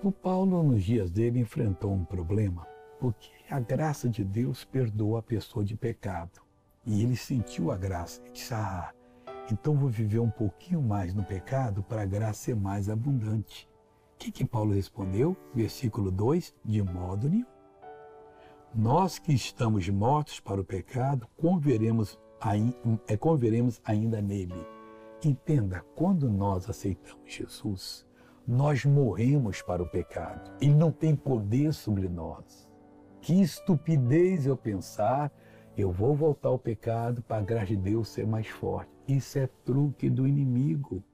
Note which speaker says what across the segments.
Speaker 1: O Paulo, nos dias dele, enfrentou um problema, porque a graça de Deus perdoa a pessoa de pecado. E ele sentiu a graça e disse: Ah, então vou viver um pouquinho mais no pecado para a graça ser mais abundante. O que, que Paulo respondeu? Versículo 2: De modo nenhum. Nós que estamos mortos para o pecado, converemos, é, converemos ainda nele. Entenda, quando nós aceitamos Jesus, nós morremos para o pecado. Ele não tem poder sobre nós. Que estupidez eu pensar, eu vou voltar ao pecado para a graça de Deus ser mais forte. Isso é truque do inimigo.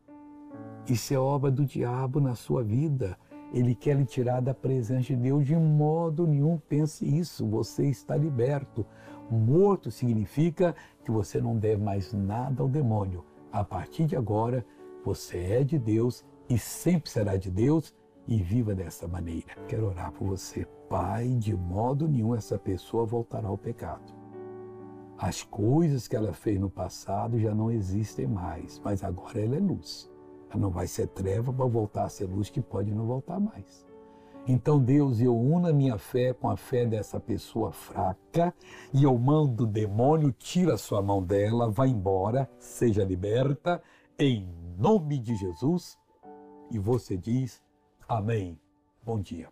Speaker 1: Isso é obra do diabo na sua vida. Ele quer lhe tirar da presença de Deus. De modo nenhum pense isso. Você está liberto. Morto significa que você não deve mais nada ao demônio. A partir de agora, você é de Deus e sempre será de Deus e viva dessa maneira. Quero orar por você. Pai, de modo nenhum essa pessoa voltará ao pecado. As coisas que ela fez no passado já não existem mais, mas agora ela é luz. Ela não vai ser treva para voltar a ser luz que pode não voltar mais. Então, Deus, eu uno a minha fé com a fé dessa pessoa fraca e eu mando o demônio, tira a sua mão dela, vá embora, seja liberta, em nome de Jesus e você diz amém. Bom dia.